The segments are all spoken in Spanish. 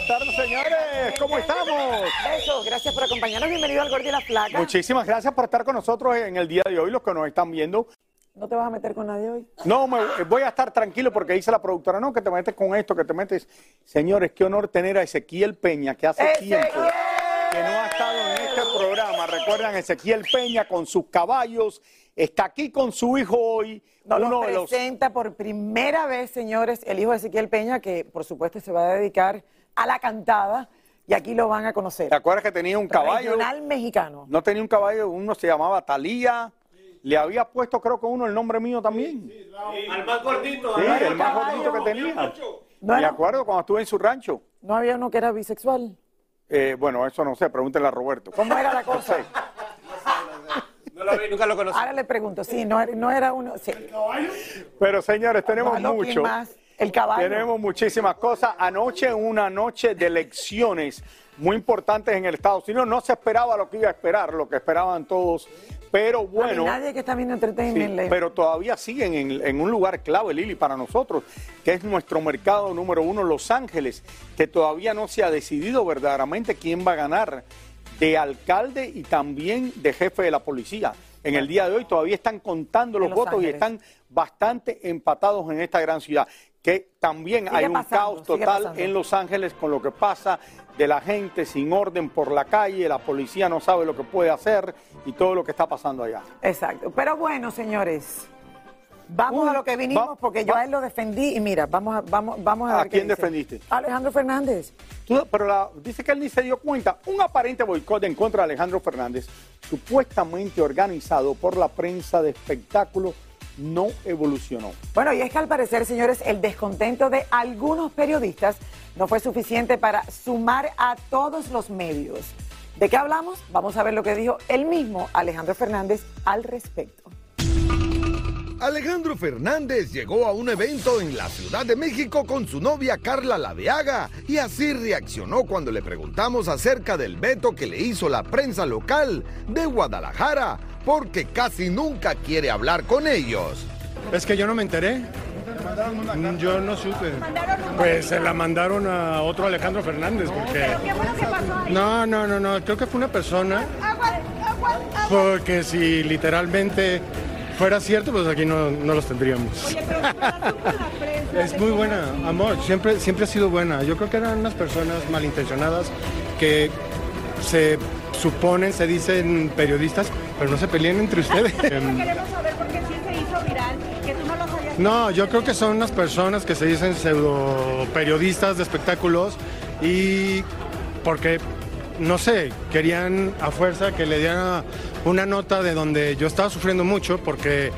Buenas tardes, señores. ¿Cómo estamos? Besos, gracias por acompañarnos. Bienvenido al Gordo y la Flaca. Muchísimas gracias por estar con nosotros en el día de hoy, los que nos están viendo. ¿No te vas a meter con nadie hoy? No, me, voy a estar tranquilo porque dice la productora, no, que te metes con esto, que te metes. Señores, qué honor tener a Ezequiel Peña, que hace ¡Ezequiel! tiempo que no ha estado en este programa. Recuerdan, Ezequiel Peña con sus caballos, está aquí con su hijo hoy. Nos uno lo de los presenta por primera vez, señores, el hijo de Ezequiel Peña, que por supuesto se va a dedicar a la cantada y aquí lo van a conocer. ¿Te acuerdas que tenía un caballo? Regional mexicano. No tenía un caballo, uno se llamaba Talía. Le había puesto, creo que uno, el nombre mío también. Sí, Al más gordito. el más gordito que tenía. No Me acuerdo cuando estuve en su rancho. No había uno que era bisexual. Eh, bueno, eso no sé, pregúntenle a Roberto. ¿Cómo era la cosa? No lo vi, nunca lo conocí. Ahora le pregunto, sí, no, era- no era uno. Sí. Pero señores, tenemos Malo, ¿quién mucho. más? El caballo. Tenemos muchísimas cosas. Anoche, una noche de elecciones muy importantes en el Estados Unidos. No se esperaba lo que iba a esperar, lo que esperaban todos. Pero bueno. Nadie que está viendo Sí, le- pero todavía siguen en, en un lugar clave, Lili, para nosotros, que es nuestro mercado número uno, Los Ángeles, que todavía no se ha decidido verdaderamente quién va a ganar de alcalde y también de jefe de la policía. En el día de hoy todavía están contando los Los votos y están bastante empatados en esta gran ciudad. Que también Sigue hay un pasando, caos total en Los Ángeles con lo que pasa de la gente sin orden por la calle, la policía no sabe lo que puede hacer y todo lo que está pasando allá. Exacto. Pero bueno, señores, vamos Uh, a lo que vinimos va- porque yo va- a él lo defendí y mira, vamos a, vamos, vamos a ¿A ver qué quién dice. defendiste? Alejandro Fernández. Tú- pero la- dice que él ni se dio cuenta. Un aparente boicot en contra de Alejandro Fernández, supuestamente organizado por la prensa de espectáculos, no evolucionó. Bueno, y es que al parecer, señores, el descontento de algunos periodistas no fue suficiente para sumar a todos los medios. ¿De qué hablamos? Vamos a ver lo que dijo él mismo, Alejandro Fernández, al respecto. Alejandro Fernández llegó a un evento en la Ciudad de México con su novia Carla Laveaga y así reaccionó cuando le preguntamos acerca del veto que le hizo la prensa local de Guadalajara, porque casi nunca quiere hablar con ellos. Es que yo no me enteré. Yo no supe. Pues se la mandaron a otro Alejandro Fernández porque... No, no, no, no. Creo que fue una persona. Porque si literalmente fuera cierto, pues aquí no, no los tendríamos. Es muy buena, amor. Siempre, siempre ha sido buena. Yo creo que eran unas personas malintencionadas que se suponen, se dicen periodistas, pero no se pelean entre ustedes. Queremos saber por qué sí se hizo viral, que tú no lo sabías. No, yo creo que son unas personas que se dicen pseudo periodistas de espectáculos y porque, no sé, querían a fuerza que le diera una nota de donde yo estaba sufriendo mucho porque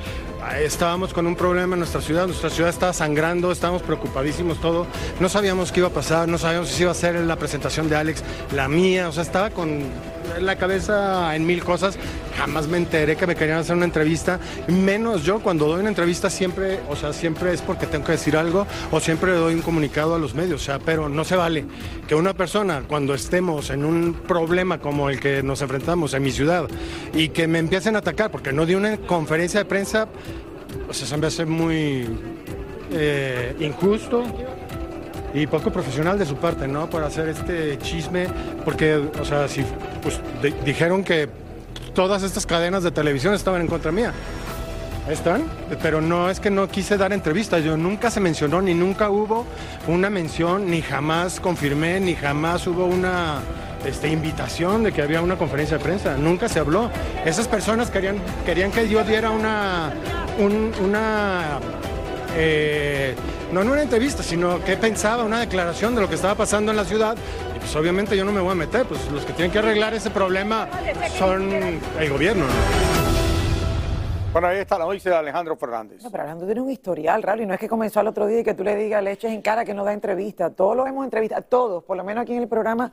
estábamos con un problema en nuestra ciudad, nuestra ciudad estaba sangrando, estábamos preocupadísimos todo, no sabíamos qué iba a pasar, no sabíamos si iba a ser la presentación de Alex, la mía, o sea, estaba con la cabeza en mil cosas, jamás me enteré que me querían hacer una entrevista, menos yo cuando doy una entrevista siempre, o sea, siempre es porque tengo que decir algo o siempre doy un comunicado a los medios, o sea, pero no se vale que una persona cuando estemos en un problema como el que nos enfrentamos en mi ciudad y que me empiecen a atacar porque no di una conferencia de prensa, o sea, se me hace muy eh, injusto y poco profesional de su parte, ¿no? Para hacer este chisme, porque, o sea, si pues, di- dijeron que todas estas cadenas de televisión estaban en contra mía. Ahí están, pero no es que no quise dar entrevistas, yo nunca se mencionó, ni nunca hubo una mención, ni jamás confirmé, ni jamás hubo una, este, invitación de que había una conferencia de prensa. Nunca se habló. Esas personas querían, querían que yo diera una, un- una eh, no una entrevista, sino que pensaba, una declaración de lo que estaba pasando en la ciudad. Pues obviamente yo no me voy a meter, pues los que tienen que arreglar ese problema son el gobierno. ¿no? Bueno, ahí está la noticia de Alejandro Fernández. No, pero Alejandro tiene un historial, Raúl, y no es que comenzó al otro día y que tú le digas, le eches en cara que no da entrevista. Todos lo hemos entrevistado, todos, por lo menos aquí en el programa.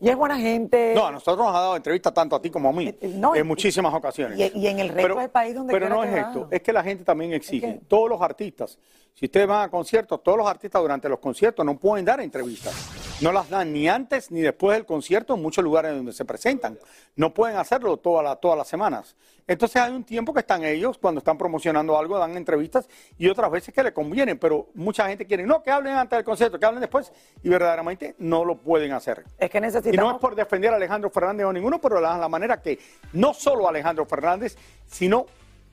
Y es buena gente. No, a nosotros nos ha dado entrevistas tanto a ti como a mí, Eh, no, en muchísimas ocasiones. y- y en el resto del país donde Pero no es va. esto, es que la gente también exige. Es que- Todos los artistas, si ustedes van a conciertos, todos los artistas durante los conciertos no pueden dar entrevistas. No las dan ni antes ni después del concierto en muchos lugares donde se presentan. No pueden hacerlo toda la- todas las semanas. Entonces hay un tiempo que están ellos, cuando están promocionando algo, dan entrevistas y otras veces que le convienen, pero mucha gente quiere, no, que hablen antes del concierto, que hablen después, y verdaderamente no lo pueden hacer. Es que Y no necesitamos. es por defender a Alejandro Fernández o ninguno, pero la, la manera que no solo Alejandro Fernández, sino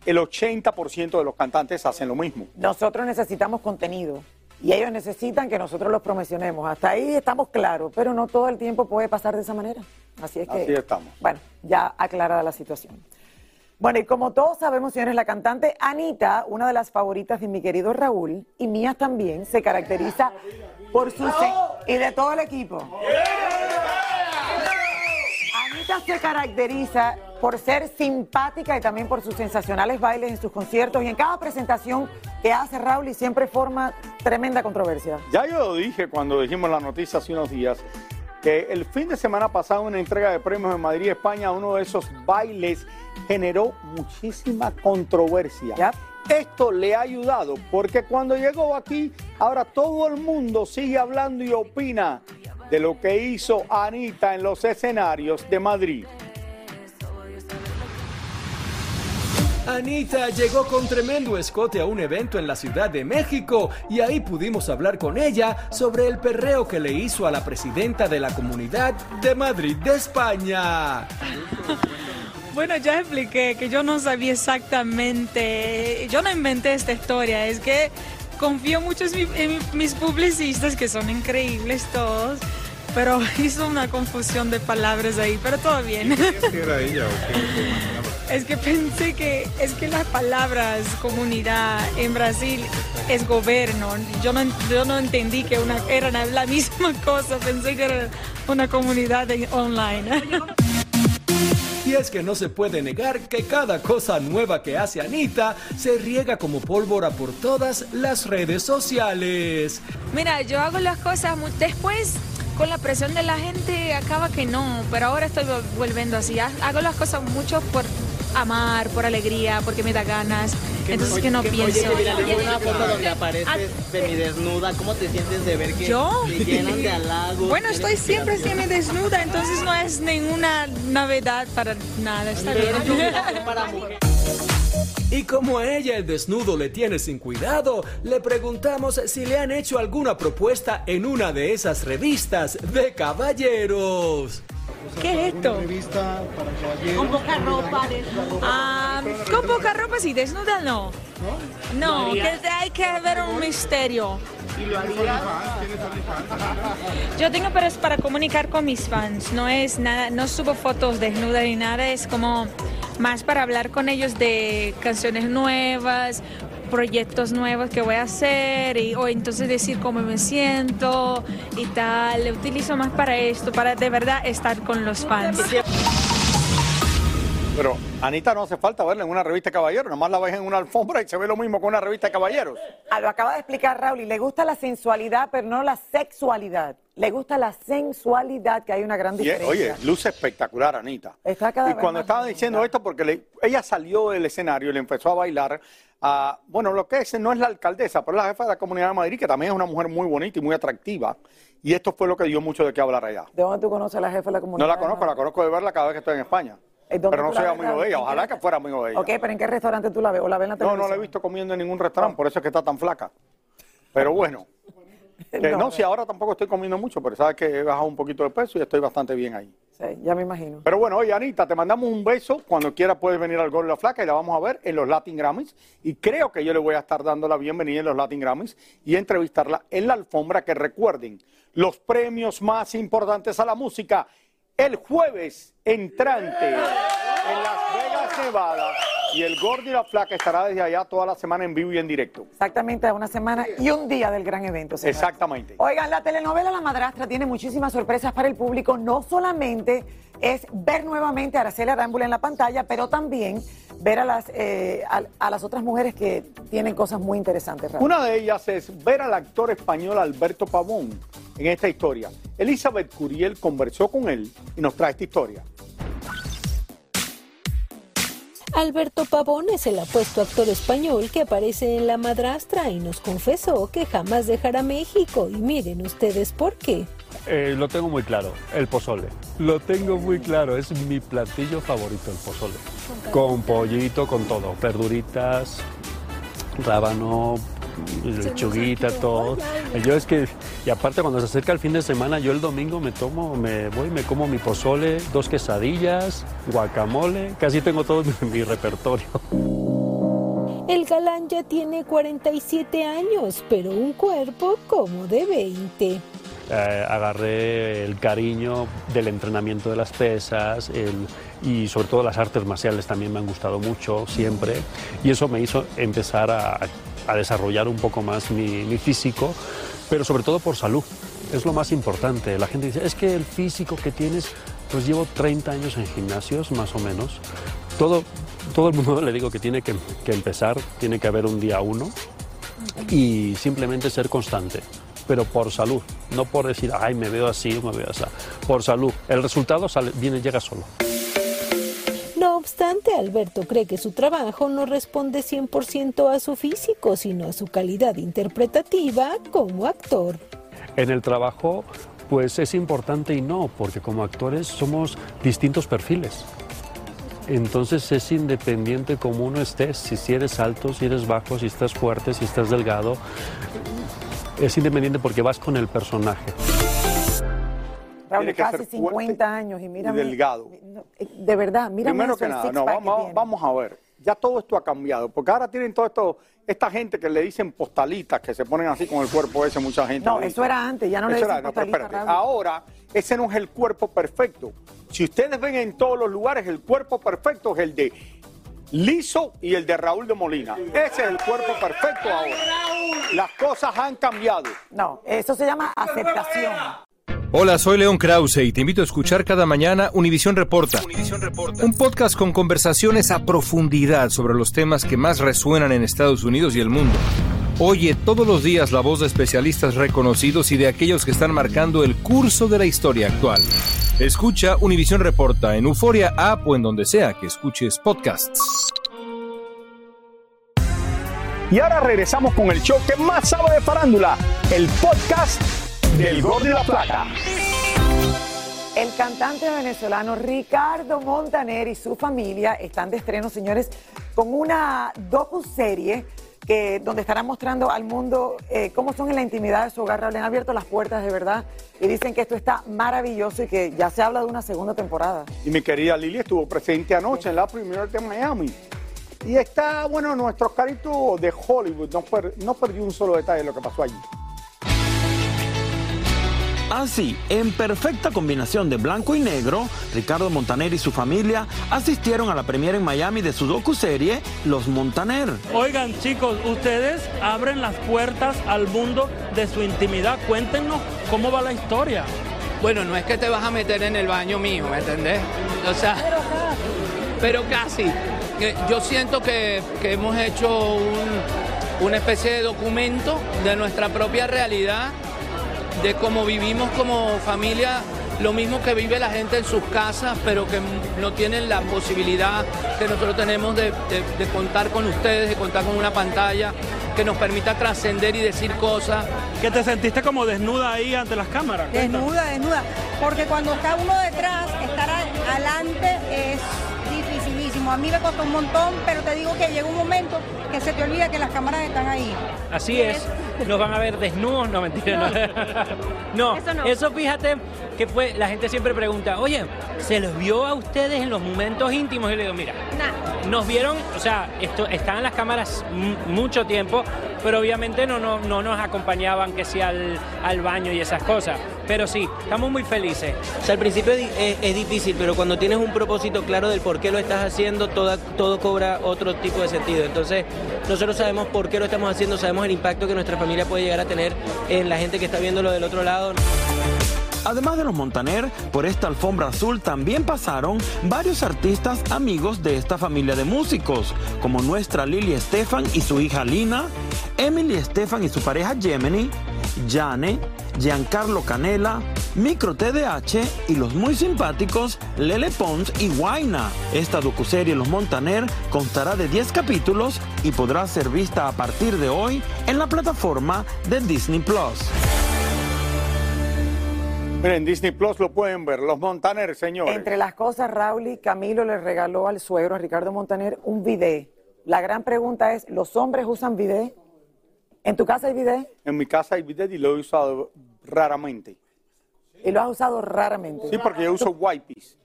el 80% de los cantantes hacen lo mismo. Nosotros necesitamos contenido. Y ellos necesitan que nosotros los promocionemos. Hasta ahí estamos claros, pero no todo el tiempo puede pasar de esa manera. Así es que. Así estamos. Bueno, ya aclarada la situación. Bueno, y como todos sabemos, señores, la cantante Anita, una de las favoritas de mi querido Raúl y mías también, se caracteriza por su... y de todo el equipo. Anita se caracteriza por ser simpática y también por sus sensacionales bailes en sus conciertos y en cada presentación que hace Raúl y siempre forma tremenda controversia. Ya yo lo dije cuando dijimos la noticia hace unos días, que el fin de semana pasado una entrega de premios en Madrid, España, uno de esos bailes generó muchísima controversia. Esto le ha ayudado porque cuando llegó aquí, ahora todo el mundo sigue hablando y opina de lo que hizo Anita en los escenarios de Madrid. Anita llegó con tremendo escote a un evento en la Ciudad de México y ahí pudimos hablar con ella sobre el perreo que le hizo a la presidenta de la Comunidad de Madrid de España. Bueno, ya expliqué que yo no sabía exactamente, yo no inventé esta historia, es que confío mucho en, mi- en mis publicistas, que son increíbles todos, pero hizo una confusión de palabras ahí, pero todo bien. Es que pensé que es que las palabras comunidad en Brasil es gobierno. Yo no, yo no entendí que una, eran la misma cosa, pensé que era una comunidad de- online. Y es que no se puede negar que cada cosa nueva que hace Anita se riega como pólvora por todas las redes sociales. Mira, yo hago las cosas después con la presión de la gente acaba que no, pero ahora estoy vol- volviendo así. Ha- Hago las cosas mucho por amar, por alegría, porque me da ganas. Entonces que no pienso. Oye, una foto donde apareces semidesnuda. ¿Cómo te sientes de ver que ¿Yo? te llenan de halagos? Bueno, estoy siempre inspiración? desnuda, entonces no es ninguna novedad para nada. Está bien. para mujeres. Y como a ella el desnudo le tiene sin cuidado, le preguntamos si le han hecho alguna propuesta en una de esas revistas de caballeros. ¿Qué es esto? Con poca ropa. Ah, con poca ropa sí, desnuda no. No, que hay que haber un misterio. Yo tengo, pero es para comunicar con mis fans. No es nada, no subo fotos desnudas ni nada. Es como más para hablar con ellos de canciones nuevas, proyectos nuevos que voy a hacer y, o entonces decir cómo me siento y tal. Lo utilizo más para esto, para de verdad estar con los fans. Pero Anita no hace falta verla en una revista de caballeros, nomás la ves en una alfombra y se ve lo mismo con una revista de caballeros. Ah, lo acaba de explicar Raúl y le gusta la sensualidad, pero no la sexualidad. Le gusta la sensualidad, que hay una gran diferencia. oye, luce espectacular, Anita. Está cada y vez cuando más estaba bonita. diciendo esto, porque le- ella salió del escenario y le empezó a bailar a, bueno, lo que es, no es la alcaldesa, pero es la jefa de la Comunidad de Madrid, que también es una mujer muy bonita y muy atractiva. Y esto fue lo que dio mucho de qué hablar allá. ¿De dónde tú conoces a la jefa de la comunidad? No la conozco, la conozco de verla cada vez que estoy en España. ¿Eh, dónde Pero no soy amigo de ella, ¿En qué ojalá que fuera amigo de ella. Ok, pero ¿en qué restaurante tú la ves? ¿O la ves en la No, televisión? no la he visto comiendo en ningún restaurante, por eso es que está tan flaca. Pero bueno, que no, No, si ahora tampoco estoy comiendo mucho, pero sabes que he bajado un poquito de peso y estoy bastante bien ahí. Sí, ya me imagino. Pero bueno, oye, Anita, te mandamos un beso. Cuando quieras puedes venir al Gol de la Flaca y la vamos a ver en los Latin Grammys. Y creo que yo le voy a estar dando la bienvenida en los Latin Grammys y entrevistarla en la alfombra. Que recuerden, los premios más importantes a la música el jueves entrante en Las Vegas, Nevada. Y el Gordo y la Flaca estará desde allá toda la semana en vivo y en directo. Exactamente, una semana y un día del gran evento. señores. Exactamente. Oigan, la telenovela La Madrastra tiene muchísimas sorpresas para el público. No solamente es ver nuevamente a Araceli Arámbula en la pantalla, pero también ver a las, eh, a, a las otras mujeres que tienen cosas muy interesantes. Raúl. Una de ellas es ver al actor español Alberto Pavón en esta historia. Elizabeth Curiel conversó con él y nos trae esta historia. Alberto Pavón es el apuesto actor español que aparece en La Madrastra y nos confesó que jamás dejará México. Y miren ustedes por qué. Eh, lo tengo muy claro, el pozole. Lo tengo muy claro, es mi platillo favorito, el pozole. Con pollito, con todo, verduritas, rábano, lechuguita, todo. Yo es que, y aparte cuando se acerca el fin de semana, yo el domingo me tomo, me voy, me como mi pozole, dos quesadillas, guacamole, casi tengo todo mi, mi repertorio. El galán ya tiene 47 años, pero un cuerpo como de 20. Eh, agarré el cariño del entrenamiento de las pesas el- y sobre todo las artes marciales también me han gustado mucho siempre y eso me hizo empezar a, a desarrollar un poco más mi, mi físico, pero sobre todo por salud. Es lo más importante. La gente dice, es que el físico que tienes, pues llevo 30 años en gimnasios más o menos. Todo, todo el mundo le digo que tiene que, que empezar, tiene que haber un día uno y simplemente ser constante, pero por salud, no por decir, ay, me veo así me veo así, por salud. El resultado sale, viene, llega solo. Obstante, Alberto cree que su trabajo no responde 100% a su físico, sino a su calidad interpretativa como actor. En el trabajo, pues es importante y no, porque como actores somos distintos perfiles. Entonces es independiente como uno estés, si, si eres alto, si eres bajo, si estás fuerte, si estás delgado. Es independiente porque vas con el personaje. Raúl, Tiene que casi ser 50 años y mira. delgado. De verdad, mira Primero que nada, no, vamos, vamos a ver. Ya todo esto ha cambiado, porque ahora tienen todo esto, esta gente que le dicen postalitas, que se ponen así con el cuerpo ese, mucha gente. No, le eso era antes, ya no le Eso dicen era, no, pero espérate. Ahora, ese no es el cuerpo perfecto. Si ustedes ven en todos los lugares, el cuerpo perfecto es el de Liso y el de Raúl de Molina. Ese es el cuerpo perfecto ahora. Las cosas han cambiado. No, eso se llama aceptación. Hola, soy León Krause y te invito a escuchar cada mañana Univisión Reporta. Un podcast con conversaciones a profundidad sobre los temas que más resuenan en Estados Unidos y el mundo. Oye todos los días la voz de especialistas reconocidos y de aquellos que están marcando el curso de la historia actual. Escucha Univisión Reporta en Euforia App o en donde sea que escuches podcasts. Y ahora regresamos con el show que más sabe de farándula, el podcast del Gol de la Plata. El cantante venezolano Ricardo Montaner y su familia están de estreno, señores, con una docu-serie que, donde estarán mostrando al mundo eh, cómo son en la intimidad de su hogar. Le han abierto las puertas de verdad y dicen que esto está maravilloso y que ya se habla de una segunda temporada. Y mi querida Lili estuvo presente anoche en la primera de Miami. Y está, bueno, nuestro carito de Hollywood no, per- no perdió un solo detalle de lo que pasó allí. Así, en perfecta combinación de blanco y negro, Ricardo Montaner y su familia asistieron a la premiere en Miami de su docuserie Los Montaner. Oigan chicos, ustedes abren las puertas al mundo de su intimidad. Cuéntenos cómo va la historia. Bueno, no es que te vas a meter en el baño mío, ¿me entendés? O sea, pero casi. Yo siento que, que hemos hecho un- una especie de documento de nuestra propia realidad, de cómo vivimos como familia, lo mismo que vive la gente en sus casas, pero que no tienen la posibilidad que nosotros tenemos de, de- de contar con ustedes, de contar con una pantalla que nos permita trascender y decir cosas. ¿Que te sentiste como desnuda ahí ante las cámaras? Desnuda, desnuda. Porque cuando está uno detrás, estar adelante es. A mí me costó un montón, pero te digo que llega un momento que se te olvida que las cámaras están ahí. Así es, nos van a ver desnudos, no mentira. No, no, Eso eso, no. fíjate que fue, la gente siempre pregunta, oye, ¿se los vio a ustedes en los momentos íntimos? Y le digo, mira, nos vieron, o sea, esto, estaban las cámaras mucho tiempo, pero obviamente no, no, no nos acompañaban que sea al, al baño y esas cosas. Pero sí, estamos muy felices. O sea, al principio es, es- difícil, pero cuando tienes un propósito claro del por qué lo estás haciendo, toda- todo cobra otro tipo de sentido. Entonces, nosotros sabemos por qué lo estamos haciendo, sabemos el impacto que nuestra familia puede llegar a tener en la gente que está viéndolo del otro lado. Además de los Montaner, por esta alfombra azul también pasaron varios artistas amigos de esta familia de músicos, como nuestra Lily Estefan y su hija Lina, Emily Estefan y su pareja Gemini, Jane, Giancarlo Canela, Micro TDH y los muy simpáticos Lele Pons y Guaina. Esta docuserie Los Montaner constará de 10 capítulos y podrá ser vista a partir de hoy en la plataforma de Disney Plus. Miren, Disney Plus lo pueden ver. Los Montaner, señores. Entre las cosas, Raúl y Camilo le regaló al suegro, a Ricardo Montaner, un bidet. La gran pregunta es, ¿los hombres usan bidet? ¿En tu casa hay bidet? En mi casa hay bidet y lo he usado raramente. Y lo has usado raramente. Sí, porque yo uso wipes.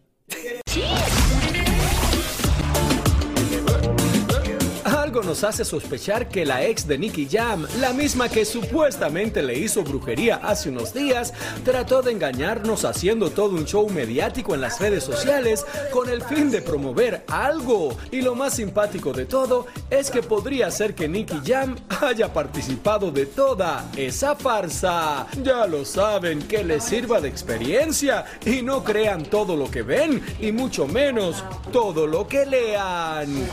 Nos hace sospechar que la ex de Nicky Jam, la misma que supuestamente le hizo brujería hace unos días, trató de engañarnos haciendo todo un show mediático en las redes sociales con el fin de promover algo. Y lo más simpático de todo es que podría ser que Nicky Jam haya participado de toda esa farsa. Ya lo saben, que les sirva de experiencia y no crean todo lo que ven y mucho menos todo lo que lean.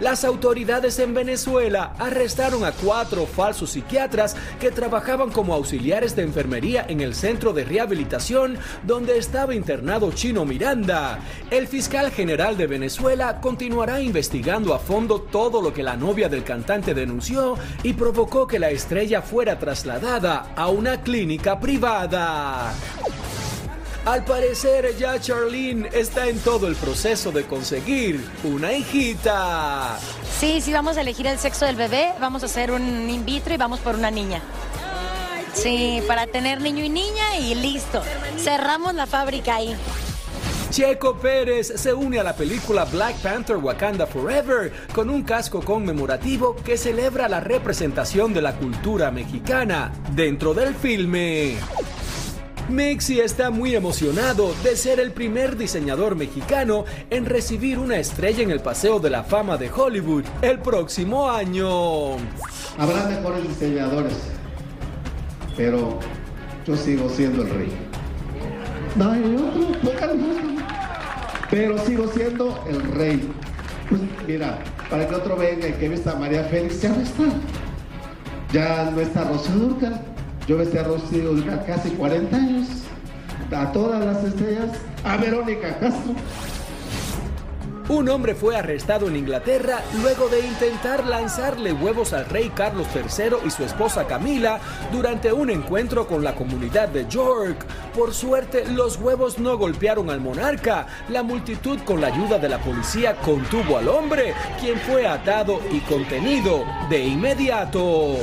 Las autoridades en Venezuela arrestaron a cuatro falsos psiquiatras que trabajaban como auxiliares de enfermería en el centro de rehabilitación donde estaba internado Chino Miranda. El fiscal general de Venezuela continuará investigando a fondo todo lo que la novia del cantante denunció y provocó que la estrella fuera trasladada a una clínica privada. Al parecer ya Charlene está en todo el proceso de conseguir una hijita. Sí, sí, vamos a elegir el sexo del bebé, vamos a hacer un in vitro y vamos por una niña. Sí, para tener niño y niña y listo. Cerramos la fábrica ahí. Checo Pérez se une a la película Black Panther Wakanda Forever con un casco conmemorativo que celebra la representación de la cultura mexicana dentro del filme. Mexi está muy emocionado de ser el primer diseñador mexicano en recibir una estrella en el Paseo de la Fama de Hollywood el próximo año. Habrá mejores diseñadores, pero yo sigo siendo el rey. No hay otro. Pero sigo siendo el rey. Pues mira, para que otro venga y que vista María Félix, ya no está. Ya no está Rocío Dúrcal. Yo vestí a casi 40 años. A todas las estrellas. A Verónica Castro. Un hombre fue arrestado en Inglaterra luego de intentar lanzarle huevos al rey Carlos III y su esposa Camila durante un encuentro con la comunidad de York. Por suerte, los huevos no golpearon al monarca. La multitud, con la ayuda de la policía, contuvo al hombre, quien fue atado y contenido de inmediato.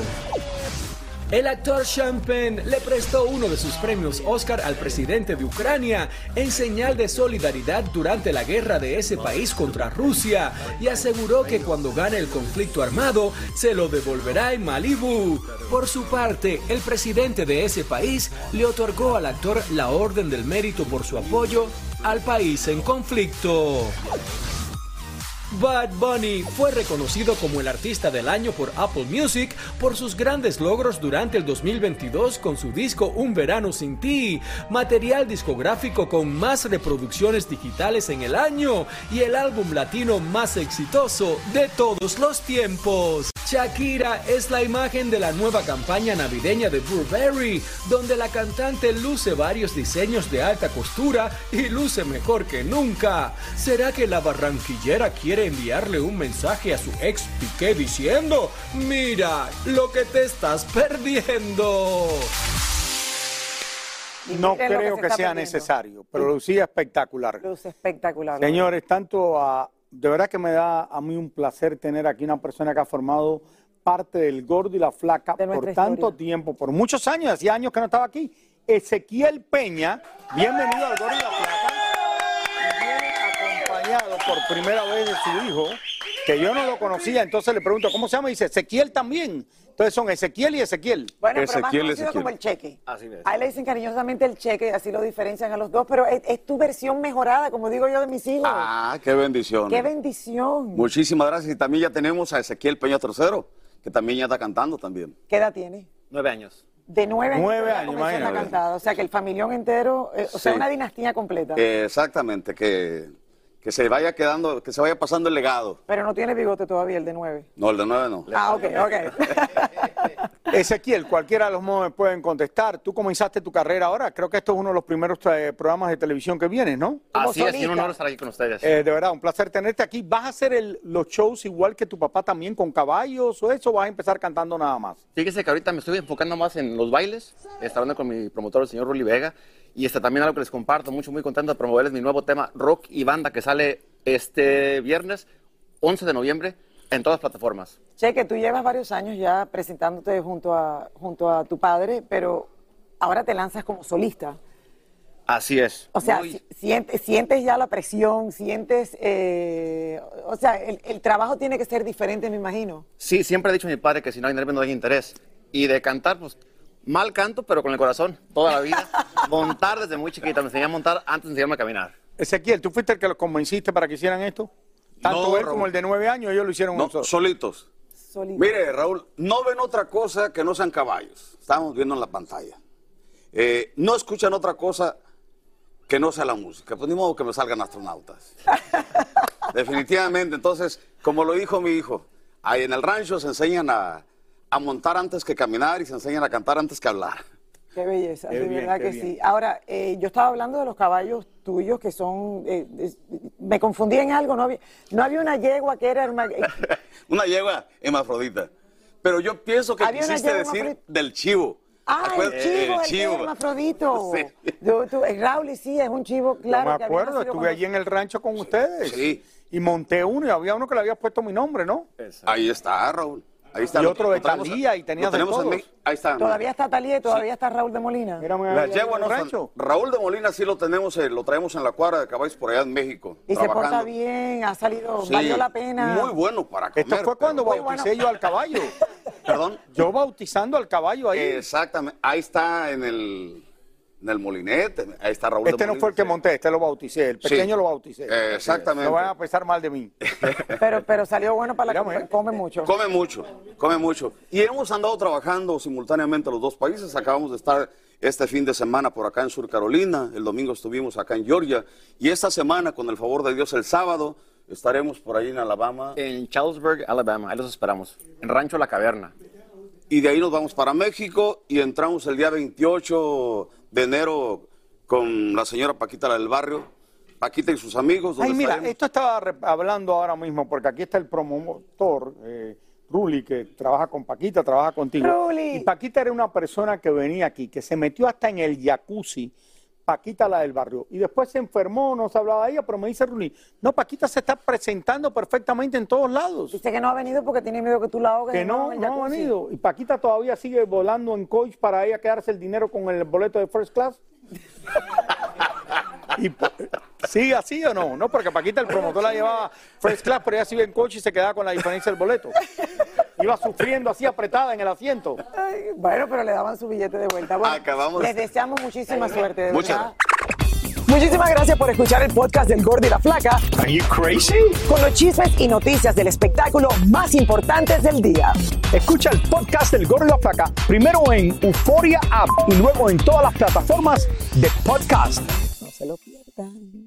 El actor Penn le prestó uno de sus premios Oscar al presidente de Ucrania en señal de solidaridad durante la guerra de ese país contra Rusia y aseguró que cuando gane el conflicto armado se lo devolverá en Malibu. Por su parte, el presidente de ese país le otorgó al actor la Orden del Mérito por su apoyo al país en conflicto. Bad Bunny fue reconocido como el artista del año por Apple Music por sus grandes logros durante el 2022 con su disco Un verano sin ti, material discográfico con más reproducciones digitales en el año y el álbum latino más exitoso de todos los tiempos. Shakira es la imagen de la nueva campaña navideña de Burberry, donde la cantante luce varios diseños de alta costura y luce mejor que nunca. ¿Será que la barranquillera quiere enviarle un mensaje a su ex Piqué diciendo, mira lo que te estás perdiendo? No que creo se que sea perdiendo. necesario, pero lucía espectacular. Luce espectacular. Señores, tanto a, de verdad que me da a mí un placer tener aquí una persona que ha formado parte del gordo y la flaca por tanto historia. tiempo, por muchos años, hacía años que no estaba aquí. Ezequiel Peña, bienvenido al gordo y la flaca. Y viene acompañado por primera vez de su hijo, que yo no lo conocía, entonces le pregunto, ¿cómo se llama? Y dice, Ezequiel también. Entonces son Ezequiel y Ezequiel. Bueno, pero más conocido como el cheque. Así es. A él le dicen cariñosamente el cheque, así lo diferencian a los dos, pero es, es tu versión mejorada, como digo yo de mis hijos. Ah, qué bendición. ¡Qué bendición! Muchísimas gracias. Y también ya tenemos a Ezequiel Peña Tercero, que también ya está cantando también. ¿Qué edad tiene? Nueve años. De nueve años. Nueve años. O sea, que el familión entero, eh, o sea, una dinastía completa. Eh, exactamente, que, que se vaya quedando, que se vaya pasando el legado. Pero no tiene bigote todavía el de nueve. No, el de nueve no. Ah, ok, ok. Ezequiel, cualquiera de los modos me pueden contestar. Tú comenzaste tu carrera ahora, creo que esto es uno de los primeros eh, programas de televisión que vienes, ¿no? Así es, un honor estar aquí con ustedes. Eh, de verdad, un placer tenerte aquí. ¿Vas a hacer el- los shows igual que tu papá también con caballos o eso? o ¿Vas a empezar cantando nada más? Fíjese que ahorita me estoy enfocando más en los bailes, está hablando con mi promotor, el señor Ruli Vega, y este también algo que les comparto, mucho, muy contento de promoverles mi nuevo tema, Rock y Banda, que sale este viernes, 11 de noviembre, en todas las plataformas. Che, que tú llevas varios años ya presentándote junto a, junto a tu padre, pero ahora te lanzas como solista. Así es. O sea, Muy- sientes, sientes ya la presión, sientes, eh, o sea, el, el trabajo tiene que ser diferente, me imagino. Sí, siempre ha dicho mi padre que si no hay nervios no hay interés. Y de cantar, pues, mal canto, pero con el corazón, toda la vida. montar desde muy chiquita, me enseñé a montar antes de enseñarme a caminar. Ezequiel, ¿tú fuiste el que los convenciste para que hicieran esto? Tanto No, él Raúl. como el de nueve años, ellos lo hicieron No, nosotros. solitos. Mire, Raúl, no ven otra cosa que no sean caballos. Estamos viendo en la pantalla. Eh, no escuchan otra cosa que no sea la música. Pues ni modo que me salgan astronautas. Definitivamente. Entonces, como lo dijo mi hijo, ahí en el rancho se enseñan a, a montar antes que caminar y se enseñan a cantar antes que hablar. Qué belleza, Qué de bien, verdad que bien. sí. Ahora, eh, yo estaba hablando de los caballos tuyos que son, eh, es- me confundí en algo, no había, no había una yegua que era una, eh, Una yegua hermafrodita. Pero yo pienso que quisiste decir del chivo. Ah, el chivo, el, el que chivo. es hermafrodito. Sí. Yo- tú- el Raúl, sí, es un chivo, claro. Me acuerdo, estuve cuando- allí en el rancho con ustedes. Sí. Y monté uno y había uno que le había puesto mi nombre, ¿no? Ahí está, Raúl. Ahí está. Y Lo- otro de Talía y tenías de en todos. Ahí está. Todavía está Talía y todavía está Raúl de Molina. Las yeguas no son- Raúl de Molina sí lo tenemos, eh, lo traemos en la cuadra de caballos por allá en México. Y se porta bien, ha salido, Sí, valió la pena. Muy bueno para comer. Esto fue cuando pero- bauticé yo al caballo. Perdón. Yo bautizando al caballo ahí. Exactamente. Ahí está en el, en el molinete. Ahí está Raúl de Este no fue el que monté, este lo bauticé. El Sí. pequeño lo bauticé. Eh, exactamente. No van a pensar mal de mí. Pero, pero salió bueno para la que come mucho. Come mucho, come mucho. Y hemos andado trabajando simultáneamente los dos países. Acabamos de estar este fin de semana por acá en Sur Carolina. El domingo estuvimos acá en Georgia. Y esta semana, con el favor de Dios, el sábado, estaremos por ahí en Alabama. En Charlesburg, Alabama, ahí los esperamos. En Rancho La Caverna. Y de ahí nos vamos para México y entramos el día 28 de enero con la señora Paquita la del barrio, Paquita y sus amigos. Ay, mira, estaremos. esto estaba re- hablando ahora mismo, porque aquí está el promotor, eh, Ruli, que trabaja con Paquita, trabaja contigo. Ruli. Y Paquita era una persona que venía aquí, que se metió hasta en el jacuzzi, Paquita la del barrio, y después se enfermó, no se hablaba de ella, pero me dice Ruli, no, Paquita se está presentando perfectamente en todos lados. Dice que no ha venido porque tiene miedo que tú la ahogues. Que no, no ha venido. Y Paquita todavía sigue volando en coach para ella quedarse el dinero con el boleto de first class. y, ¿Sigue así o no? No, porque Paquita, el promotor, la llevaba first class, pero ella sigue en coach y se quedaba con la diferencia del boleto. Iba sufriendo así apretada en el asiento. Ay, bueno, pero le daban su billete de vuelta. Bueno, Acabamos- Les deseamos muchísima suerte, de Muchas verdad. Muchísimas gracias por escuchar el podcast del Gordo y la Flaca. Are you crazy? Con los chismes y noticias del espectáculo más importantes del día. Escucha el podcast del Gordo y la Flaca primero en Euforia App y luego en todas las plataformas de podcast. No se lo pierdan.